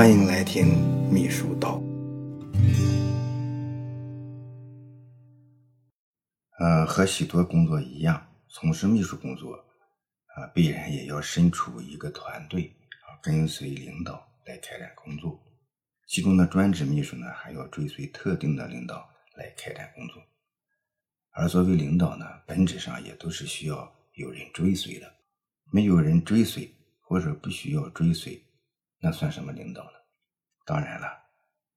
欢迎来听秘书道。呃，和许多工作一样，从事秘书工作啊，必然也要身处一个团队啊，跟随领导来开展工作。其中的专职秘书呢，还要追随特定的领导来开展工作。而作为领导呢，本质上也都是需要有人追随的。没有人追随，或者不需要追随，那算什么领导呢？当然了，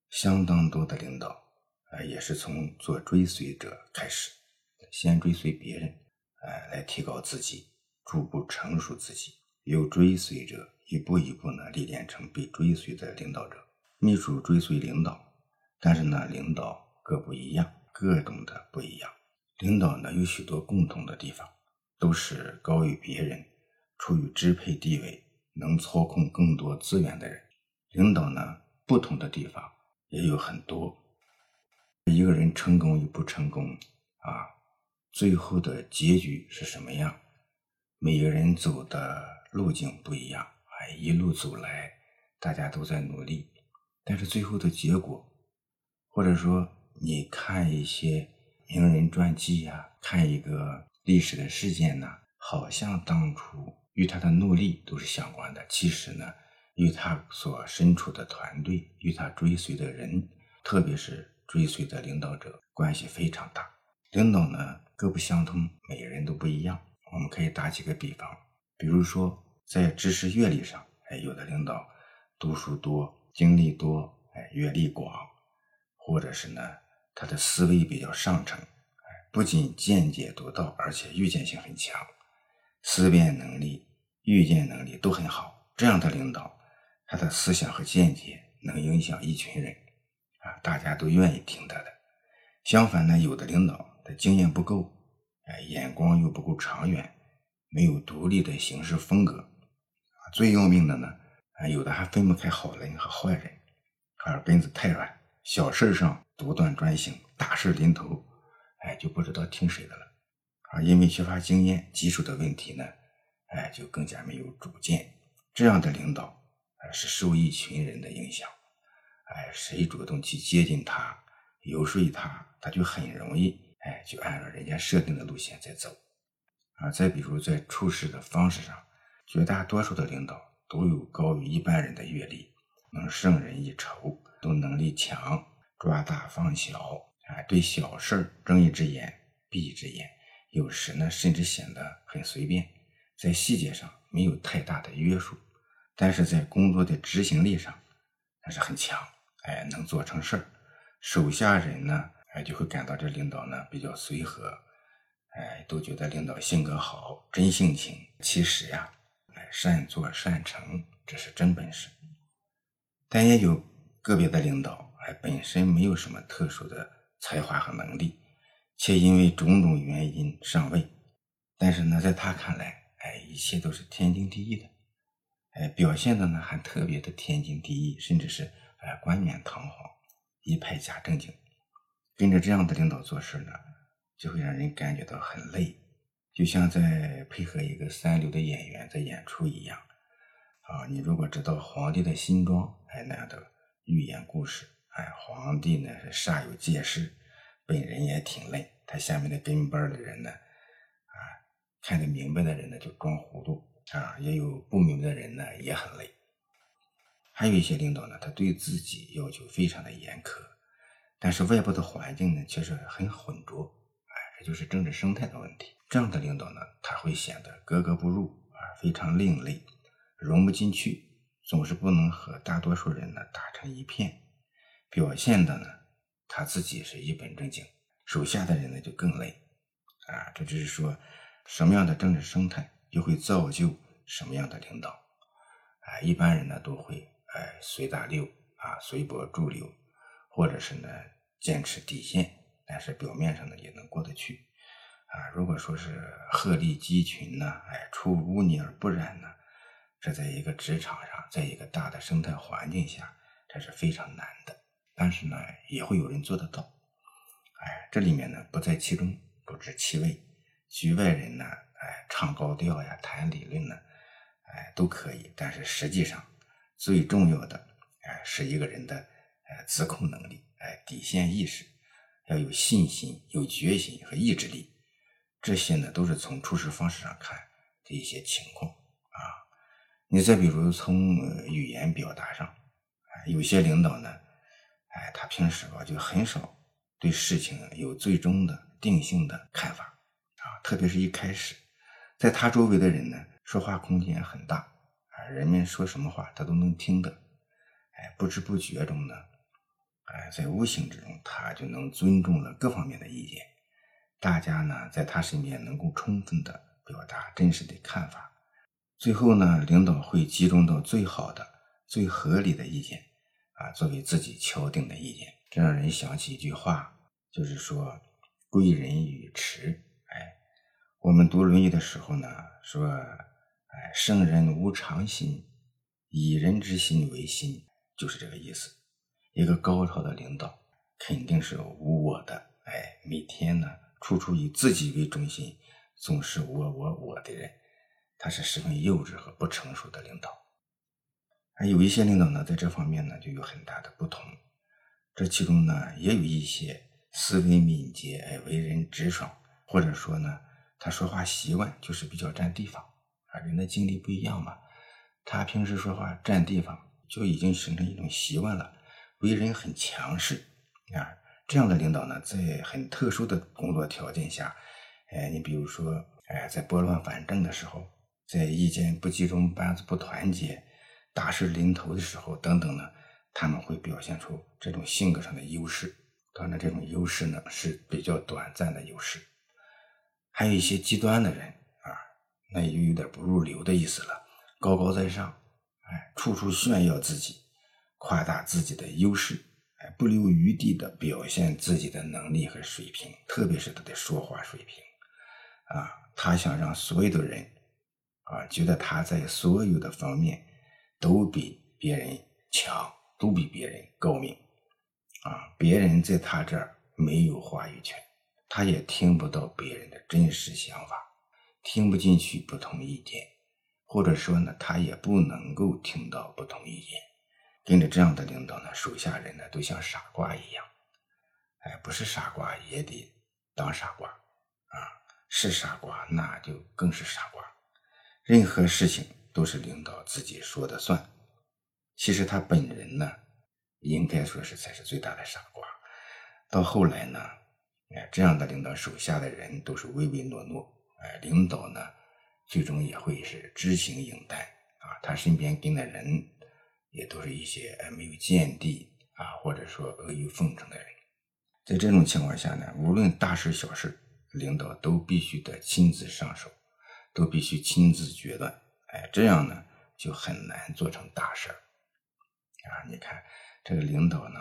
相当多的领导啊，也是从做追随者开始。先追随别人，哎，来提高自己，逐步成熟自己，由追随者一步一步呢历练成被追随的领导者。秘书追随领导，但是呢，领导各不一样，各种的不一样。领导呢有许多共同的地方，都是高于别人，处于支配地位，能操控更多资源的人。领导呢不同的地方也有很多。一个人成功与不成功啊。最后的结局是什么样？每个人走的路径不一样，哎，一路走来，大家都在努力，但是最后的结果，或者说你看一些名人传记呀，看一个历史的事件呢，好像当初与他的努力都是相关的，其实呢，与他所身处的团队，与他追随的人，特别是追随的领导者，关系非常大。领导呢？各不相通，每个人都不一样。我们可以打几个比方，比如说在知识阅历上，哎，有的领导读书多、经历多，哎，阅历广，或者是呢，他的思维比较上乘，哎，不仅见解独到，而且预见性很强，思辨能力、预见能力都很好。这样的领导，他的思想和见解能影响一群人，啊，大家都愿意听他的。相反呢，有的领导。他经验不够，哎，眼光又不够长远，没有独立的行事风格，啊，最要命的呢，啊，有的还分不开好人和坏人，耳根子太软，小事上独断专行，大事临头，哎，就不知道听谁的了，啊，因为缺乏经验，棘手的问题呢，哎，就更加没有主见，这样的领导，啊，是受一群人的影响，哎，谁主动去接近他，游说他，他就很容易。哎，就按照人家设定的路线在走，啊，再比如在处事的方式上，绝大多数的领导都有高于一般人的阅历，能胜人一筹，都能力强，抓大放小，啊，对小事睁一只眼闭一只眼，有时呢甚至显得很随便，在细节上没有太大的约束，但是在工作的执行力上那是很强，哎，能做成事儿，手下人呢。哎，就会感到这领导呢比较随和，哎，都觉得领导性格好，真性情。其实呀，哎，善作善成，这是真本事。但也有个别的领导，哎，本身没有什么特殊的才华和能力，却因为种种原因上位。但是呢，在他看来，哎，一切都是天经地义的，哎，表现的呢还特别的天经地义，甚至是哎冠冕堂皇，一派假正经。跟着这样的领导做事呢，就会让人感觉到很累，就像在配合一个三流的演员在演出一样。啊，你如果知道皇帝的新装，哎，那样的寓言故事，哎，皇帝呢是煞有介事，本人也挺累，他下面的跟班的人呢，啊，看得明白的人呢就装糊涂，啊，也有不明白的人呢也很累。还有一些领导呢，他对自己要求非常的严苛。但是外部的环境呢，却是很浑浊，哎，这就是政治生态的问题。这样的领导呢，他会显得格格不入，啊，非常另类，融不进去，总是不能和大多数人呢打成一片。表现的呢，他自己是一本正经，手下的人呢就更累，啊，这就是说，什么样的政治生态就会造就什么样的领导，啊，一般人呢都会哎随大流啊，随波逐流，或者是呢。坚持底线，但是表面上呢也能过得去，啊，如果说是鹤立鸡群呢，哎，出污泥而不染呢，这在一个职场上，在一个大的生态环境下，这是非常难的。但是呢，也会有人做得到，哎，这里面呢不在其中，不知其味。局外人呢，哎，唱高调呀，谈理论呢，哎，都可以。但是实际上，最重要的，哎，是一个人的呃自控能力，哎，底线意识，要有信心、有决心和意志力，这些呢都是从处事方式上看的一些情况啊。你再比如从语言表达上，有些领导呢，哎，他平时吧就很少对事情有最终的定性的看法啊，特别是一开始，在他周围的人呢，说话空间很大啊。人们说什么话，他都能听得，哎，不知不觉中呢，哎，在无形之中，他就能尊重了各方面的意见。大家呢，在他身边能够充分的表达真实的看法。最后呢，领导会集中到最好的、最合理的意见，啊，作为自己敲定的意见。这让人想起一句话，就是说“贵人语迟”。哎，我们读《论语》的时候呢，说。哎，圣人无常心，以人之心为心，就是这个意思。一个高超的领导肯定是无我的，哎，每天呢，处处以自己为中心，总是我我我的人，他是十分幼稚和不成熟的领导。还有一些领导呢，在这方面呢，就有很大的不同。这其中呢，也有一些思维敏捷，哎，为人直爽，或者说呢，他说话习惯就是比较占地方。啊，人的经历不一样嘛，他平时说话占地方，就已经形成一种习惯了，为人很强势啊。这样的领导呢，在很特殊的工作条件下，哎，你比如说，哎，在拨乱反正的时候，在意见不集中、班子不团结、大事临头的时候等等呢，他们会表现出这种性格上的优势。当然，这种优势呢是比较短暂的优势。还有一些极端的人啊。那也就有点不入流的意思了，高高在上，哎，处处炫耀自己，夸大自己的优势，哎，不留余地的表现自己的能力和水平，特别是他的说话水平，啊，他想让所有的人，啊，觉得他在所有的方面都比别人强，都比别人高明，啊，别人在他这儿没有话语权，他也听不到别人的真实想法。听不进去不同意见，或者说呢，他也不能够听到不同意见。跟着这样的领导呢，手下人呢都像傻瓜一样。哎，不是傻瓜也得当傻瓜啊，是傻瓜那就更是傻瓜。任何事情都是领导自己说的算。其实他本人呢，应该说是才是最大的傻瓜。到后来呢，哎，这样的领导手下的人都是唯唯诺诺。哎，领导呢，最终也会是知行应担啊。他身边跟的人，也都是一些哎没有见地啊，或者说阿谀奉承的人。在这种情况下呢，无论大事小事，领导都必须得亲自上手，都必须亲自决断。哎，这样呢，就很难做成大事啊。你看，这个领导呢，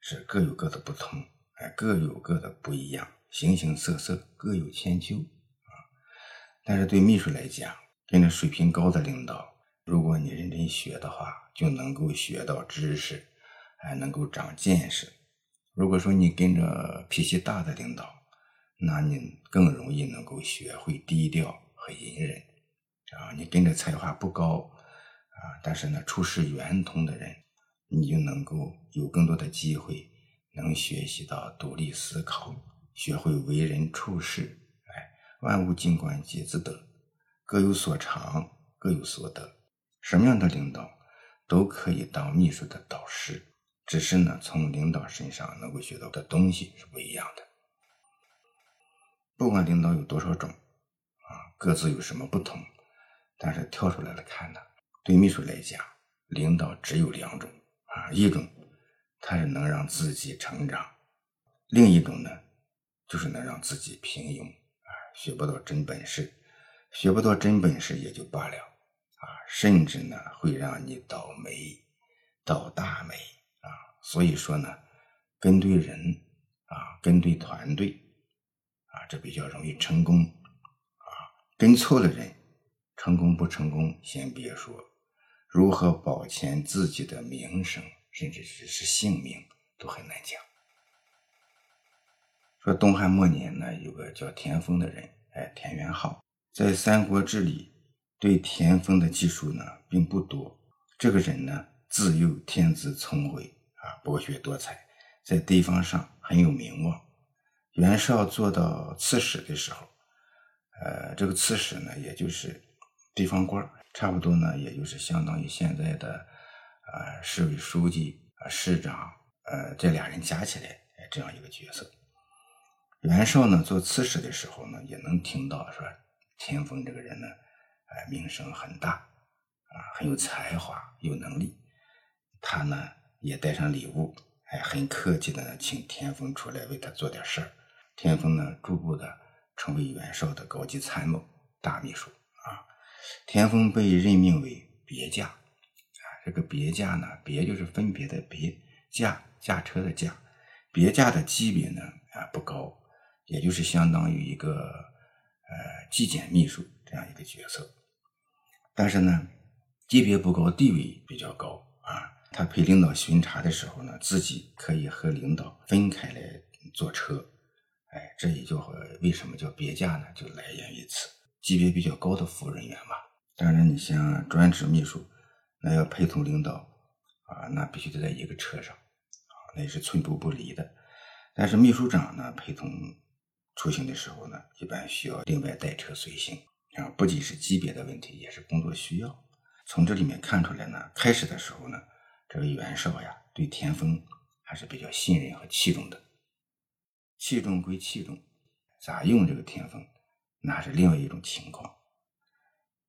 是各有各的不同，哎，各有各的不一样，形形色色，各有千秋啊。但是对秘书来讲，跟着水平高的领导，如果你认真学的话，就能够学到知识，还能够长见识。如果说你跟着脾气大的领导，那你更容易能够学会低调和隐忍。啊，你跟着才华不高，啊，但是呢处事圆通的人，你就能够有更多的机会，能学习到独立思考，学会为人处事。哎万物尽观皆自得，各有所长，各有所得。什么样的领导都可以当秘书的导师，只是呢，从领导身上能够学到的东西是不一样的。不管领导有多少种，啊，各自有什么不同，但是跳出来了看呢，对秘书来讲，领导只有两种啊，一种他是能让自己成长，另一种呢，就是能让自己平庸啊。学不到真本事，学不到真本事也就罢了啊，甚至呢会让你倒霉，倒大霉啊。所以说呢，跟对人啊，跟对团队啊，这比较容易成功啊。跟错了人，成功不成功先别说，如何保全自己的名声，甚至是是性命，都很难讲。说东汉末年呢，有个叫田丰的人，哎，田元昊，在《三国志》里对田丰的记述呢并不多。这个人呢，自幼天资聪慧啊，博学多才，在地方上很有名望。袁绍做到刺史的时候，呃，这个刺史呢，也就是地方官差不多呢，也就是相当于现在的呃市委书记啊、市长，呃，这俩人加起来这样一个角色。袁绍呢做刺史的时候呢，也能听到说田丰这个人呢，哎，名声很大，啊，很有才华，有能力。他呢也带上礼物，哎，很客气的呢请田丰出来为他做点事儿。田丰呢逐步的成为袁绍的高级参谋、大秘书啊。田丰被任命为别驾，啊，这个别驾呢，别就是分别的别，驾驾车的驾，别驾的级别呢啊不高。也就是相当于一个呃纪检秘书这样一个角色，但是呢，级别不高，地位比较高啊。他陪领导巡查的时候呢，自己可以和领导分开来坐车，哎，这也就为什么叫别驾呢？就来源于此。级别比较高的服务人员嘛。当然，你像专职秘书，那要陪同领导啊，那必须得在一个车上啊，那也是寸步不离的。但是秘书长呢，陪同。出行的时候呢，一般需要另外带车随行啊，不仅是级别的问题，也是工作需要。从这里面看出来呢，开始的时候呢，这个袁绍呀，对田丰还是比较信任和器重的。器重归器重，咋用这个田丰，那是另外一种情况。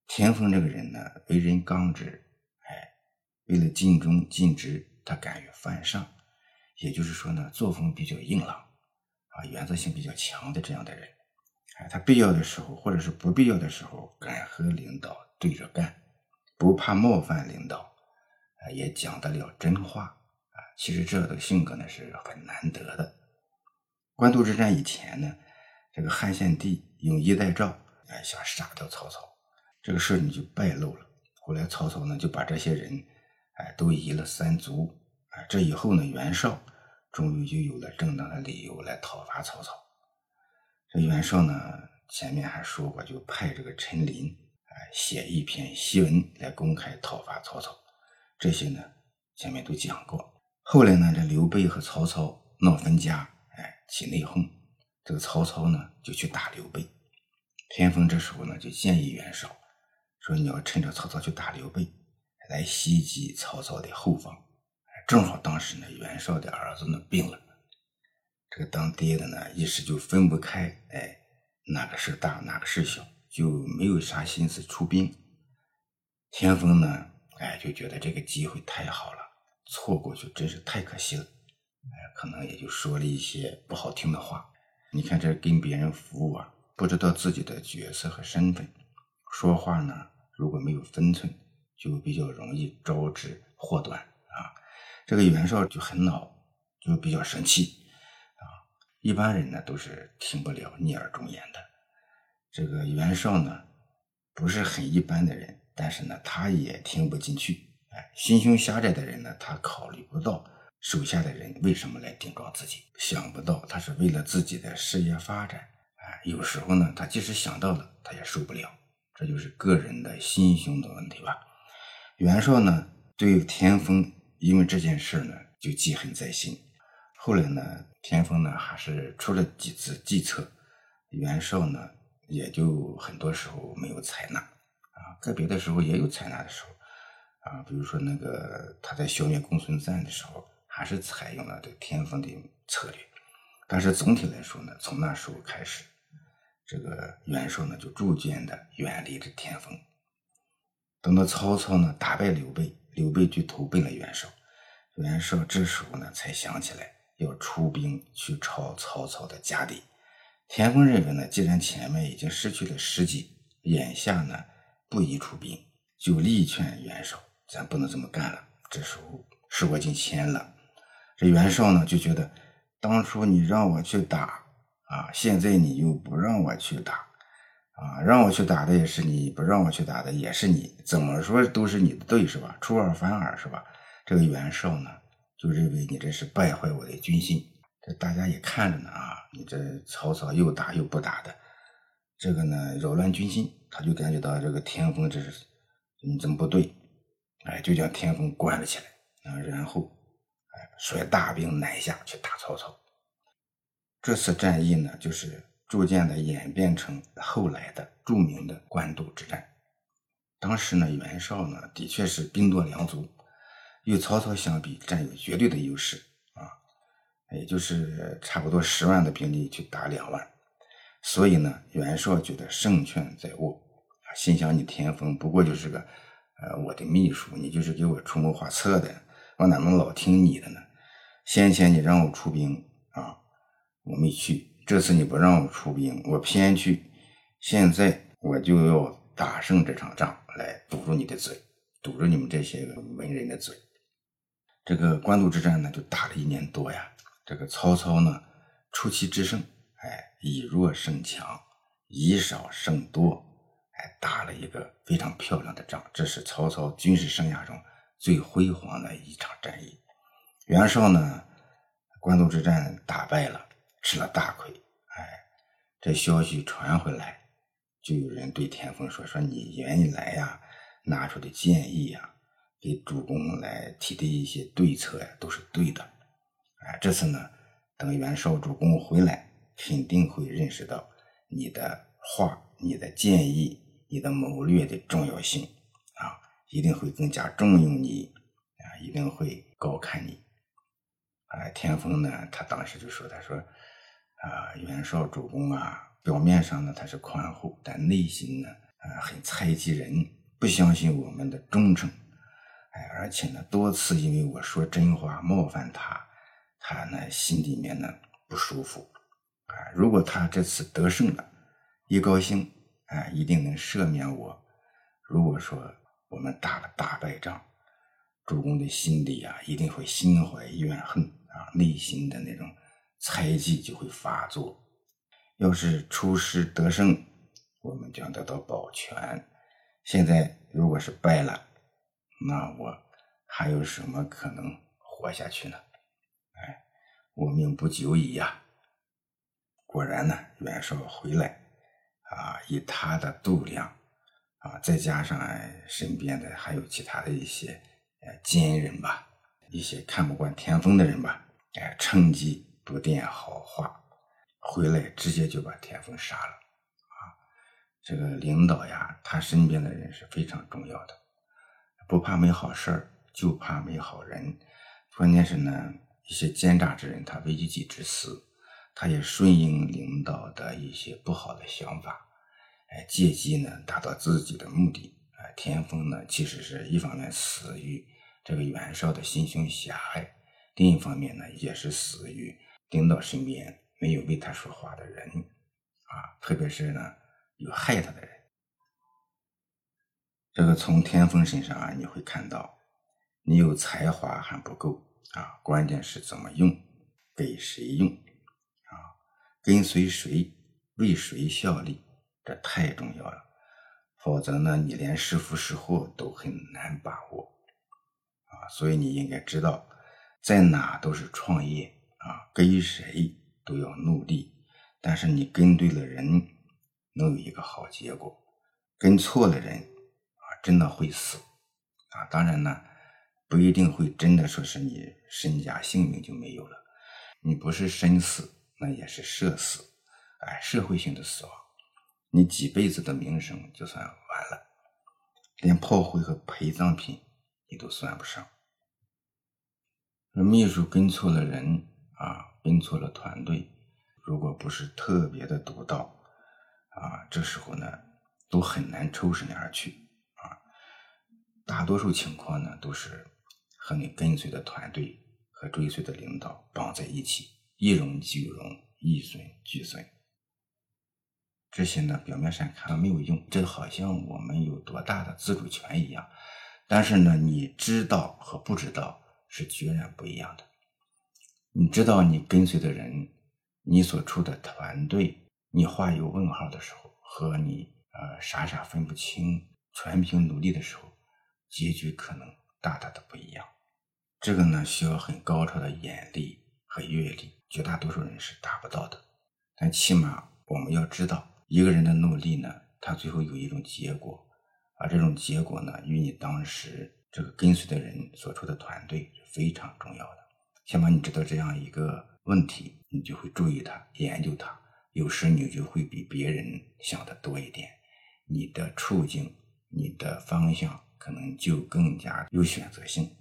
田丰这个人呢，为人刚直，哎，为了尽忠尽职，他敢于犯上，也就是说呢，作风比较硬朗。啊，原则性比较强的这样的人，哎，他必要的时候或者是不必要的时候，敢和领导对着干，不怕冒犯领导，啊，也讲得了真话，啊，其实这样的性格呢是很难得的。官渡之战以前呢，这个汉献帝用衣带诏，哎，想杀掉曹操，这个事呢就败露了。后来曹操呢就把这些人，哎，都移了三族，啊，这以后呢，袁绍。终于就有了正当的理由来讨伐曹操。这袁绍呢，前面还说过，就派这个陈琳，哎，写一篇檄文来公开讨伐曹操。这些呢，前面都讲过。后来呢，这刘备和曹操闹分家，哎，起内讧。这个曹操呢，就去打刘备。田丰这时候呢，就建议袁绍说：“你要趁着曹操去打刘备，来袭击曹操的后方。”正好当时呢，袁绍的儿子呢病了，这个当爹的呢一时就分不开，哎，哪个事大哪个事小，就没有啥心思出兵。田丰呢，哎，就觉得这个机会太好了，错过去真是太可惜了，哎，可能也就说了一些不好听的话。你看这跟别人服务啊，不知道自己的角色和身份，说话呢如果没有分寸，就比较容易招致祸端啊。这个袁绍就很恼，就比较生气啊。一般人呢都是听不了逆耳忠言的。这个袁绍呢不是很一般的人，但是呢他也听不进去。哎，心胸狭窄的人呢，他考虑不到手下的人为什么来顶撞自己，想不到他是为了自己的事业发展。哎，有时候呢，他即使想到了，他也受不了。这就是个人的心胸的问题吧。袁绍呢对田丰。因为这件事呢，就记恨在心。后来呢，田丰呢还是出了几次计策，袁绍呢也就很多时候没有采纳啊，个别的时候也有采纳的时候啊，比如说那个他在消灭公孙瓒的时候，还是采用了这田丰的策略。但是总体来说呢，从那时候开始，这个袁绍呢就逐渐的远离着田丰。等到曹操呢打败刘备。刘备就投奔了袁绍，袁绍这时候呢才想起来要出兵去抄曹操的家底。田丰认为呢，既然前面已经失去了时机，眼下呢不宜出兵，就力劝袁绍，咱不能这么干了。这时候事过境迁了，这袁绍呢就觉得，当初你让我去打啊，现在你又不让我去打。啊，让我去打的也是你，不让我去打的也是你，怎么说都是你的对，是吧？出尔反尔，是吧？这个袁绍呢，就认为你这是败坏我的军心，这大家也看着呢啊，你这曹操又打又不打的，这个呢扰乱军心，他就感觉到这个田丰这是你怎么不对，哎，就将田丰关了起来。啊，然后率大兵南下去打曹操。这次战役呢，就是逐渐的演变成后来的著名的官渡之战。当时呢，袁绍呢的确是兵多粮足，与曹操相比占有绝对的优势啊，也就是差不多十万的兵力去打两万，所以呢，袁绍觉得胜券在握啊，心想你田丰不过就是个呃我的秘书，你就是给我出谋划策的，我哪能老听你的呢？先前你让我出兵啊，我没去，这次你不让我出兵，我偏去，现在我就要打胜这场仗。来堵住你的嘴，堵住你们这些文人的嘴。这个官渡之战呢，就打了一年多呀。这个曹操呢，出奇制胜，哎，以弱胜强，以少胜多，哎，打了一个非常漂亮的仗。这是曹操军事生涯中最辉煌的一场战役。袁绍呢，官渡之战打败了，吃了大亏。哎，这消息传回来。就有人对田丰说：“说你原来呀拿出的建议呀，给主公来提的一些对策呀，都是对的。哎，这次呢，等袁绍主公回来，肯定会认识到你的话、你的建议、你的谋略的重要性，一定会更加重用你啊，一定会高看你。”哎，田丰呢，他当时就说：“他说啊，袁绍主公啊。”表面上呢，他是宽厚，但内心呢，啊，很猜忌人，不相信我们的忠诚，哎，而且呢，多次因为我说真话冒犯他，他呢心里面呢不舒服，啊，如果他这次得胜了，一高兴，啊，一定能赦免我。如果说我们打了大败仗，主公的心里啊，一定会心怀怨恨啊，内心的那种猜忌就会发作。要是出师得胜，我们将得到保全。现在如果是败了，那我还有什么可能活下去呢？哎，我命不久矣呀！果然呢，袁绍回来啊，以他的度量啊，再加上身边的还有其他的一些呃奸人吧，一些看不惯田丰的人吧，哎，趁机不垫好话。回来直接就把田丰杀了，啊，这个领导呀，他身边的人是非常重要的，不怕没好事儿，就怕没好人。关键是呢，一些奸诈之人，他为一己之私，他也顺应领导的一些不好的想法，哎，借机呢达到自己的目的。哎，田丰呢，其实是一方面死于这个袁绍的心胸狭隘，另一方面呢，也是死于领导身边。没有为他说话的人，啊，特别是呢有害他的人，这个从田丰身上啊，你会看到，你有才华还不够啊，关键是怎么用，给谁用，啊，跟随谁，为谁效力，这太重要了，否则呢，你连是福是祸都很难把握，啊，所以你应该知道，在哪都是创业啊，跟谁。都要努力，但是你跟对了人，能有一个好结果；跟错了人，啊，真的会死，啊，当然呢，不一定会真的说是你身家性命就没有了，你不是身死，那也是社死，哎，社会性的死亡，你几辈子的名声就算完了，连炮灰和陪葬品你都算不上。秘书跟错了人啊。跟错了团队，如果不是特别的独到，啊，这时候呢，都很难抽身而去啊。大多数情况呢，都是和你跟随的团队和追随的领导绑在一起，一荣俱荣，一损俱损。这些呢，表面上看没有用，这好像我们有多大的自主权一样。但是呢，你知道和不知道是截然不一样的。你知道你跟随的人，你所处的团队，你画有问号的时候，和你呃傻傻分不清、全凭努力的时候，结局可能大大的不一样。这个呢，需要很高超的眼力和阅历，绝大多数人是达不到的。但起码我们要知道，一个人的努力呢，他最后有一种结果，而这种结果呢，与你当时这个跟随的人所处的团队是非常重要的。起码你知道这样一个问题，你就会注意它，研究它。有时你就会比别人想的多一点，你的处境、你的方向可能就更加有选择性。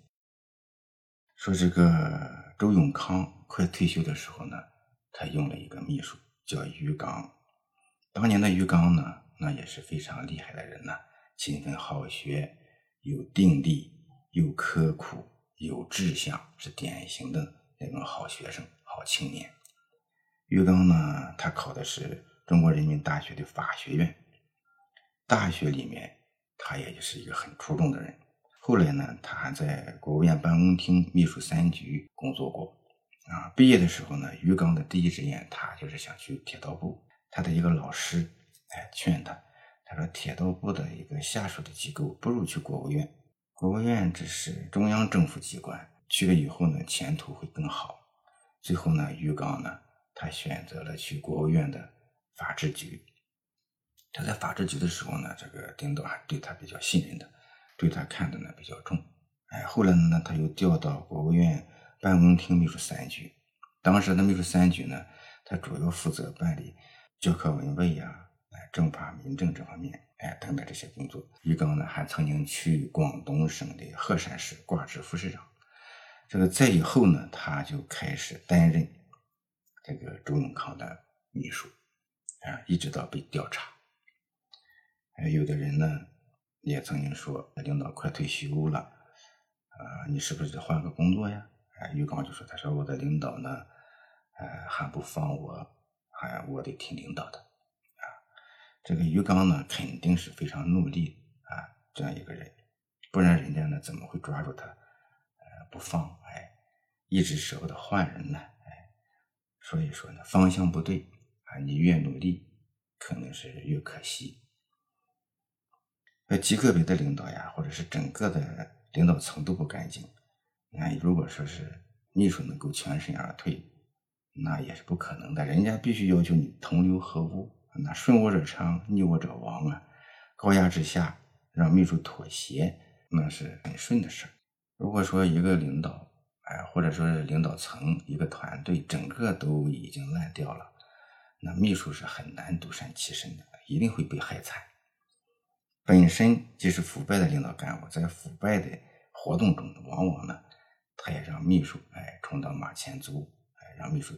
说这个周永康快退休的时候呢，他用了一个秘书叫于刚。当年的于刚呢，那也是非常厉害的人呢，勤奋好学，有定力，又刻苦，有志向，是典型的那种好学生、好青年。于刚呢，他考的是中国人民大学的法学院，大学里面他也是一个很出众的人。后来呢，他还在国务院办公厅秘书三局工作过。啊，毕业的时候呢，于刚的第一志愿他就是想去铁道部。他的一个老师，哎，劝他，他说铁道部的一个下属的机构不如去国务院，国务院这是中央政府机关，去了以后呢，前途会更好。最后呢，于刚呢，他选择了去国务院的法制局。他在法制局的时候呢，这个领导还对他比较信任的。对他看的呢比较重，哎，后来呢，他又调到国务院办公厅秘书三局。当时的秘书三局呢，他主要负责办理教科文卫呀、哎政法民政这方面，哎等等这些工作。于刚呢，还曾经去广东省的鹤山市挂职副市长。这个在以后呢，他就开始担任这个周永康的秘书，啊，一直到被调查。哎，有的人呢。也曾经说，领导快退休了，啊，你是不是得换个工作呀？哎，于刚就说，他说我的领导呢，呃，还不放我，哎我得听领导的，啊，这个于刚呢，肯定是非常努力啊，这样一个人，不然人家呢怎么会抓住他，呃，不放？哎，一直舍不得换人呢？哎，所以说呢，方向不对啊，你越努力，可能是越可惜。那，极个别的领导呀，或者是整个的领导层都不干净。那如果说是秘书能够全身而退，那也是不可能的。人家必须要求你同流合污，那顺我者昌，逆我者亡啊！高压之下让秘书妥协，那是很顺的事如果说一个领导，哎，或者说是领导层一个团队，整个都已经烂掉了，那秘书是很难独善其身的，一定会被害惨。本身即是腐败的领导干部，在腐败的活动中，往往呢，他也让秘书哎充当马前卒，让秘书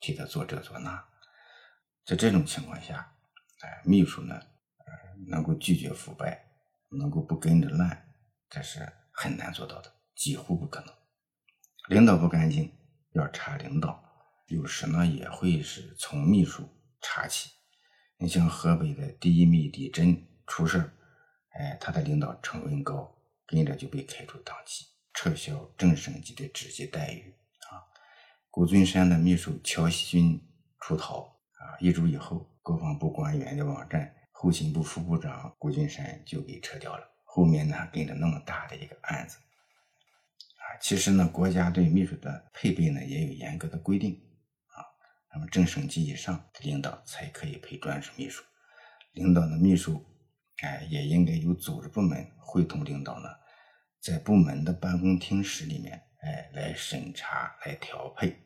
替他做这做那。在这种情况下，哎秘书呢，呃能够拒绝腐败，能够不跟着烂，这是很难做到的，几乎不可能。领导不干净，要查领导，有时呢也会是从秘书查起。你像河北的第一秘李真。出事哎，他的领导成文高跟着就被开除党籍，撤销正省级的直接待遇谷俊山的秘书乔锡军出逃啊，一周以后，国防部官员的网站，后勤部副部长谷俊山就给撤掉了。后面呢，跟着那么大的一个案子啊，其实呢，国家对秘书的配备呢也有严格的规定啊，那么正省级以上领导才可以配专属秘书，领导的秘书。哎，也应该由组织部门会同领导呢，在部门的办公厅室里面，哎，来审查、来调配。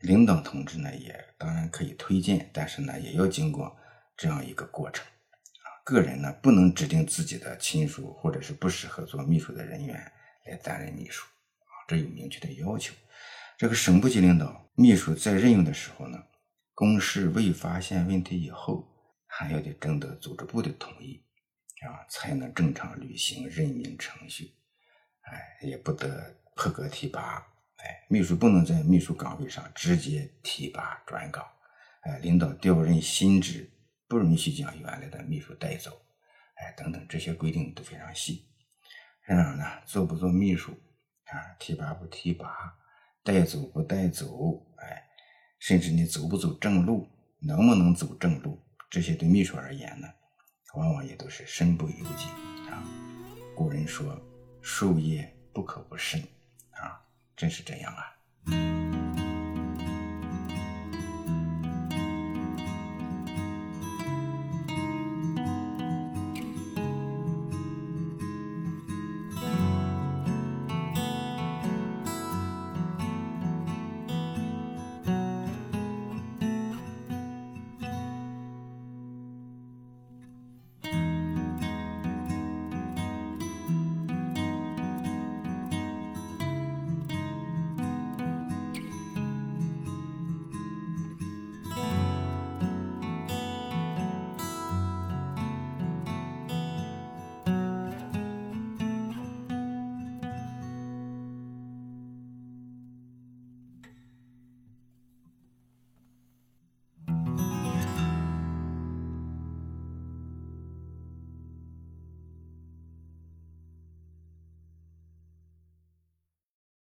领导同志呢，也当然可以推荐，但是呢，也要经过这样一个过程。啊，个人呢，不能指定自己的亲属或者是不适合做秘书的人员来担任秘书。啊，这有明确的要求。这个省部级领导秘书在任用的时候呢，公示未发现问题以后，还要得征得组织部的同意。啊，才能正常履行任命程序，哎，也不得破格提拔，哎，秘书不能在秘书岗位上直接提拔转岗，哎，领导调任新职不允许将原来的秘书带走，哎，等等这些规定都非常细。然而呢，做不做秘书啊，提拔不提拔，带走不带走，哎，甚至你走不走正路，能不能走正路，这些对秘书而言呢？往往也都是身不由己啊！古人说：“术业不可不慎！”真是这样啊！